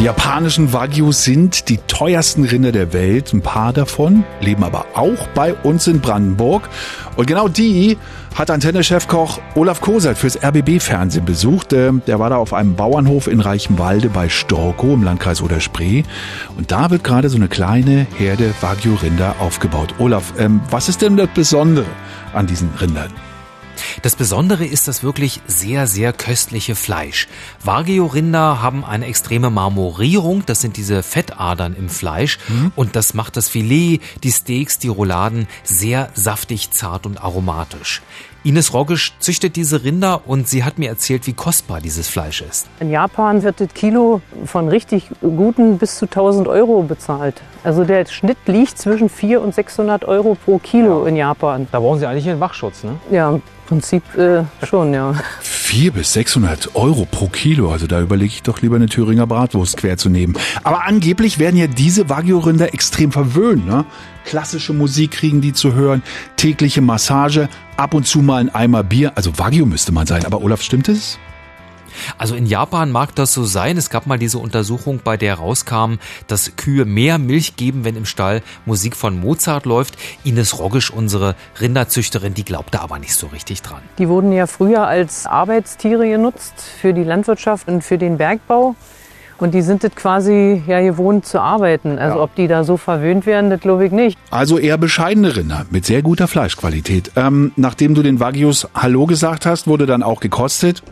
Die japanischen Wagyu sind die teuersten Rinder der Welt. Ein paar davon leben aber auch bei uns in Brandenburg. Und genau die hat Antenne-Chefkoch Olaf Kosert fürs RBB-Fernsehen besucht. Ähm, der war da auf einem Bauernhof in Reichenwalde bei Storkow im Landkreis Oder-Spree. Und da wird gerade so eine kleine Herde Wagyu-Rinder aufgebaut. Olaf, ähm, was ist denn das Besondere an diesen Rindern? Das Besondere ist das wirklich sehr, sehr köstliche Fleisch. Wagyu-Rinder haben eine extreme Marmorierung, das sind diese Fettadern im Fleisch mhm. und das macht das Filet, die Steaks, die Rouladen sehr saftig, zart und aromatisch. Ines Roggisch züchtet diese Rinder und sie hat mir erzählt, wie kostbar dieses Fleisch ist. In Japan wird das Kilo von richtig guten bis zu 1000 Euro bezahlt. Also der Schnitt liegt zwischen 400 und 600 Euro pro Kilo ja. in Japan. Da brauchen Sie eigentlich einen Wachschutz, ne? Ja, Prinzip äh, schon, ja. 400 bis 600 Euro pro Kilo. Also da überlege ich doch lieber eine Thüringer Bratwurst quer zu nehmen. Aber angeblich werden ja diese Wagyu-Rinder extrem verwöhnt. Ne? Klassische Musik kriegen die zu hören, tägliche Massage, ab und zu mal ein Eimer Bier. Also Wagyu müsste man sein. Aber Olaf, stimmt es? Also in Japan mag das so sein. Es gab mal diese Untersuchung, bei der rauskam, dass Kühe mehr Milch geben, wenn im Stall Musik von Mozart läuft. Ines Roggisch, unsere Rinderzüchterin, die glaubte aber nicht so richtig dran. Die wurden ja früher als Arbeitstiere genutzt für die Landwirtschaft und für den Bergbau. Und die sind das quasi ja gewohnt zu arbeiten. Also ja. ob die da so verwöhnt werden, das glaube ich nicht. Also eher bescheidene Rinder mit sehr guter Fleischqualität. Ähm, nachdem du den Wagyus Hallo gesagt hast, wurde dann auch gekostet.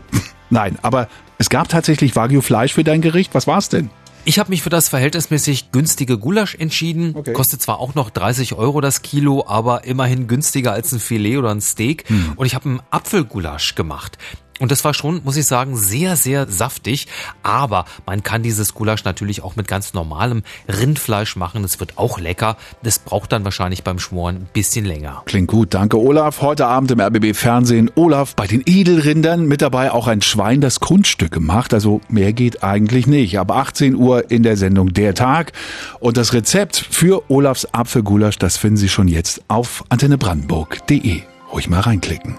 Nein, aber es gab tatsächlich Wagyu-Fleisch für dein Gericht. Was war's denn? Ich habe mich für das verhältnismäßig günstige Gulasch entschieden. Okay. Kostet zwar auch noch 30 Euro das Kilo, aber immerhin günstiger als ein Filet oder ein Steak. Hm. Und ich habe einen Apfelgulasch gemacht. Und das war schon, muss ich sagen, sehr, sehr saftig. Aber man kann dieses Gulasch natürlich auch mit ganz normalem Rindfleisch machen. Das wird auch lecker. Das braucht dann wahrscheinlich beim Schmoren ein bisschen länger. Klingt gut. Danke, Olaf. Heute Abend im RBB Fernsehen. Olaf bei den Edelrindern. Mit dabei auch ein Schwein, das Kunststücke macht. Also mehr geht eigentlich nicht. Ab 18 Uhr in der Sendung Der Tag. Und das Rezept für Olafs Apfelgulasch, das finden Sie schon jetzt auf antennebrandenburg.de. Ruhig mal reinklicken.